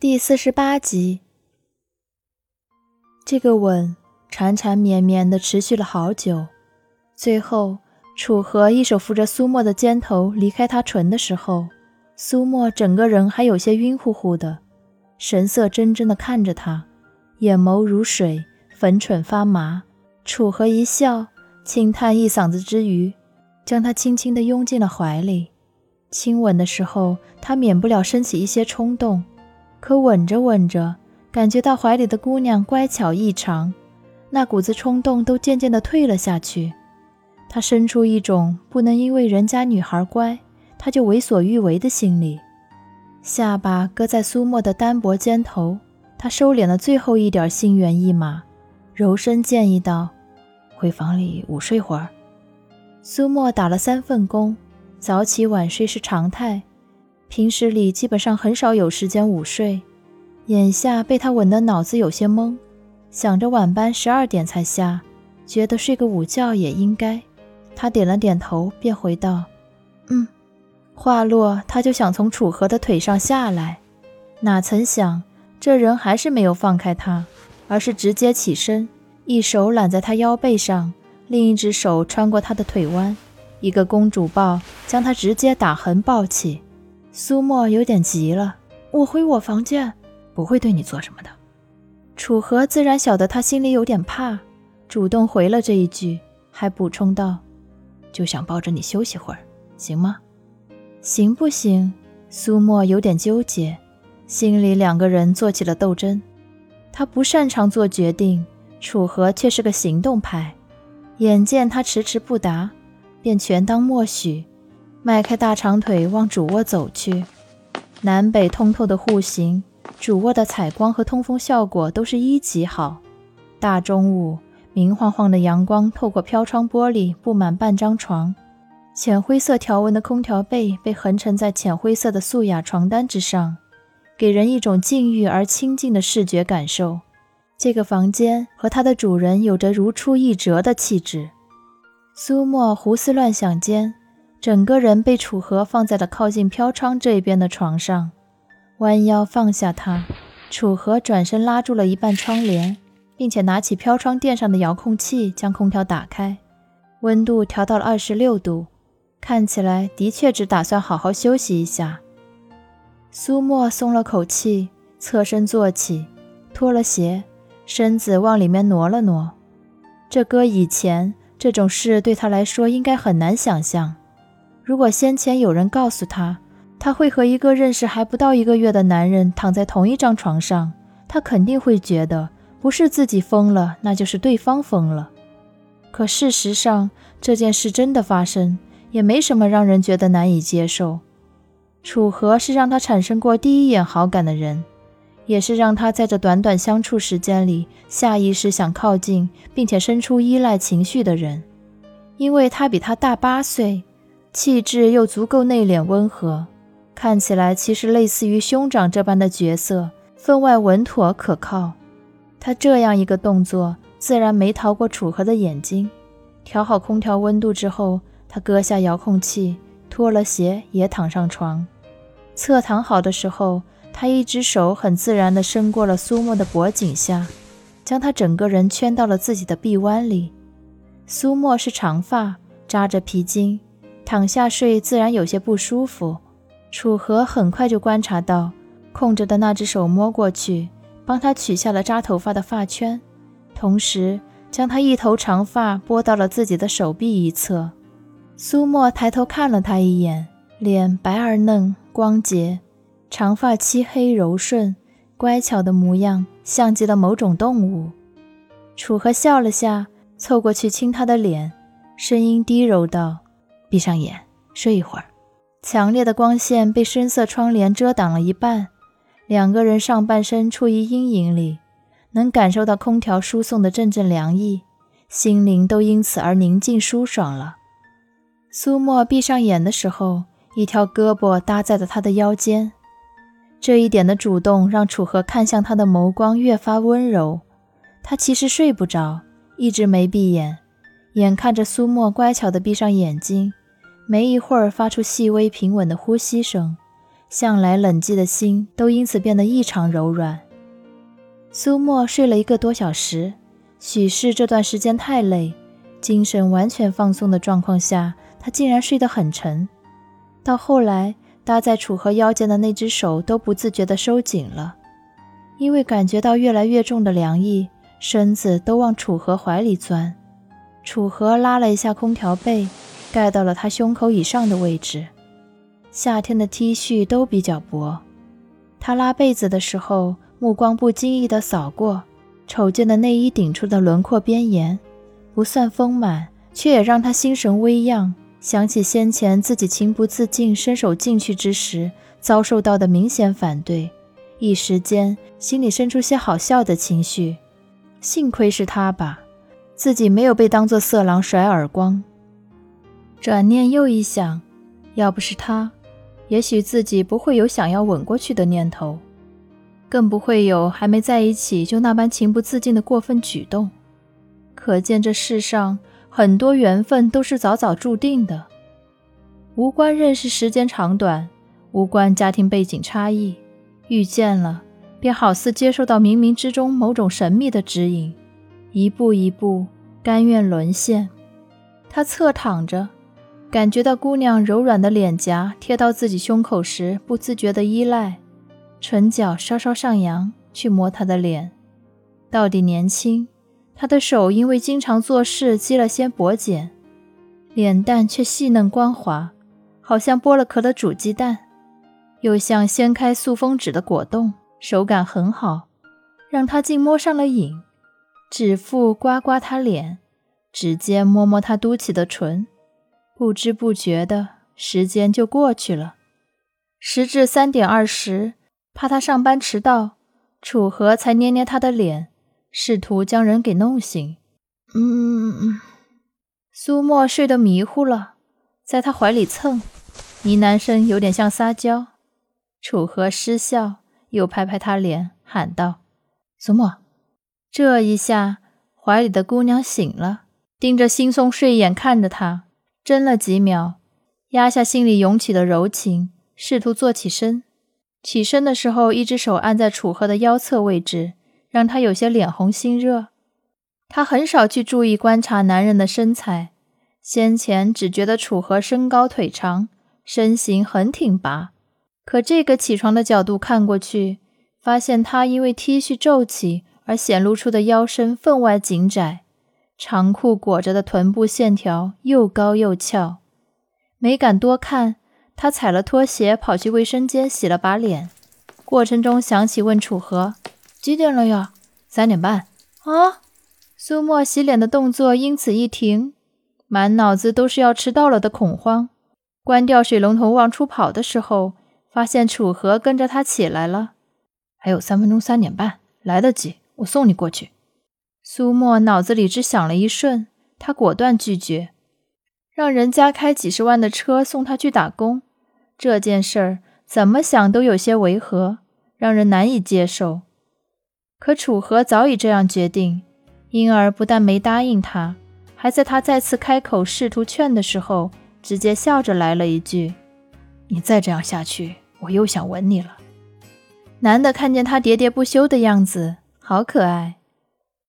第四十八集，这个吻缠缠绵绵的持续了好久，最后楚河一手扶着苏沫的肩头离开他唇的时候，苏沫整个人还有些晕乎乎的，神色怔怔的看着他，眼眸如水，粉唇发麻。楚河一笑，轻叹一嗓子之余，将他轻轻的拥进了怀里。亲吻的时候，他免不了升起一些冲动。可吻着吻着，感觉到怀里的姑娘乖巧异常，那股子冲动都渐渐地退了下去。他生出一种不能因为人家女孩乖，他就为所欲为的心理。下巴搁在苏沫的单薄肩头，他收敛了最后一点心猿意马，柔声建议道：“回房里午睡会儿。”苏沫打了三份工，早起晚睡是常态。平时里基本上很少有时间午睡，眼下被他吻得脑子有些懵，想着晚班十二点才下，觉得睡个午觉也应该。他点了点头，便回道：“嗯。”话落，他就想从楚河的腿上下来，哪曾想这人还是没有放开他，而是直接起身，一手揽在他腰背上，另一只手穿过他的腿弯，一个公主抱将他直接打横抱起。苏沫有点急了，我回我房间，不会对你做什么的。楚河自然晓得他心里有点怕，主动回了这一句，还补充道：“就想抱着你休息会儿，行吗？行不行？”苏沫有点纠结，心里两个人做起了斗争。他不擅长做决定，楚河却是个行动派。眼见他迟迟不答，便全当默许。迈开大长腿往主卧走去，南北通透的户型，主卧的采光和通风效果都是一级好。大中午，明晃晃的阳光透过飘窗玻璃布满半张床，浅灰色条纹的空调被被横陈在浅灰色的素雅床单之上，给人一种静谧而清静的视觉感受。这个房间和它的主人有着如出一辙的气质。苏沫胡思乱想间。整个人被楚河放在了靠近飘窗这边的床上，弯腰放下他。楚河转身拉住了一半窗帘，并且拿起飘窗垫上的遥控器，将空调打开，温度调到了二十六度。看起来的确只打算好好休息一下。苏沫松了口气，侧身坐起，脱了鞋，身子往里面挪了挪。这搁以前，这种事对他来说应该很难想象。如果先前有人告诉他，他会和一个认识还不到一个月的男人躺在同一张床上，他肯定会觉得不是自己疯了，那就是对方疯了。可事实上，这件事真的发生，也没什么让人觉得难以接受。楚河是让他产生过第一眼好感的人，也是让他在这短短相处时间里下意识想靠近，并且生出依赖情绪的人，因为他比他大八岁。气质又足够内敛温和，看起来其实类似于兄长这般的角色，分外稳妥可靠。他这样一个动作，自然没逃过楚河的眼睛。调好空调温度之后，他搁下遥控器，脱了鞋，也躺上床。侧躺好的时候，他一只手很自然地伸过了苏沫的脖颈下，将他整个人圈到了自己的臂弯里。苏沫是长发，扎着皮筋。躺下睡自然有些不舒服，楚河很快就观察到，空着的那只手摸过去，帮他取下了扎头发的发圈，同时将他一头长发拨到了自己的手臂一侧。苏沫抬头看了他一眼，脸白而嫩，光洁，长发漆黑柔顺，乖巧的模样像极了某种动物。楚河笑了下，凑过去亲他的脸，声音低柔道。闭上眼，睡一会儿。强烈的光线被深色窗帘遮挡了一半，两个人上半身处于阴影里，能感受到空调输送的阵阵凉意，心灵都因此而宁静舒爽了。苏沫闭上眼的时候，一条胳膊搭在了他的腰间，这一点的主动让楚河看向他的眸光越发温柔。他其实睡不着，一直没闭眼，眼看着苏沫乖巧地闭上眼睛。没一会儿，发出细微平稳的呼吸声，向来冷寂的心都因此变得异常柔软。苏沫睡了一个多小时，许是这段时间太累，精神完全放松的状况下，他竟然睡得很沉。到后来，搭在楚河腰间的那只手都不自觉地收紧了，因为感觉到越来越重的凉意，身子都往楚河怀里钻。楚河拉了一下空调被，盖到了他胸口以上的位置。夏天的 T 恤都比较薄，他拉被子的时候，目光不经意地扫过，瞅见的内衣顶处的轮廓边沿，不算丰满，却也让他心神微漾，想起先前自己情不自禁伸手进去之时遭受到的明显反对，一时间心里生出些好笑的情绪。幸亏是他吧，自己没有被当作色狼甩耳光。转念又一想，要不是他。也许自己不会有想要吻过去的念头，更不会有还没在一起就那般情不自禁的过分举动。可见这世上很多缘分都是早早注定的，无关认识时间长短，无关家庭背景差异，遇见了便好似接受到冥冥之中某种神秘的指引，一步一步甘愿沦陷。他侧躺着。感觉到姑娘柔软的脸颊贴到自己胸口时，不自觉的依赖，唇角稍稍上扬去摸她的脸。到底年轻，她的手因为经常做事积了些薄茧，脸蛋却细嫩光滑，好像剥了壳的煮鸡蛋，又像掀开塑封纸的果冻，手感很好，让他竟摸上了瘾。指腹刮刮她脸，指尖摸摸她嘟起的唇。不知不觉的时间就过去了，时至三点二十，怕他上班迟到，楚河才捏捏他的脸，试图将人给弄醒。嗯，苏沫睡得迷糊了，在他怀里蹭，呢喃声有点像撒娇。楚河失笑，又拍拍他脸，喊道：“苏沫。”这一下，怀里的姑娘醒了，盯着惺忪睡眼看着他。怔了几秒，压下心里涌起的柔情，试图坐起身。起身的时候，一只手按在楚河的腰侧位置，让他有些脸红心热。他很少去注意观察男人的身材，先前只觉得楚河身高腿长，身形很挺拔。可这个起床的角度看过去，发现他因为 T 恤皱起而显露出的腰身分外紧窄。长裤裹着的臀部线条又高又翘，没敢多看。他踩了拖鞋跑去卫生间洗了把脸，过程中想起问楚河：“几点了呀？”“三点半。”啊！苏沫洗脸的动作因此一停，满脑子都是要迟到了的恐慌。关掉水龙头往出跑的时候，发现楚河跟着他起来了。还有三分钟，三点半，来得及，我送你过去。苏沫脑子里只想了一瞬，他果断拒绝，让人家开几十万的车送他去打工，这件事儿怎么想都有些违和，让人难以接受。可楚河早已这样决定，因而不但没答应他，还在他再次开口试图劝的时候，直接笑着来了一句：“你再这样下去，我又想吻你了。”男的看见他喋喋不休的样子，好可爱。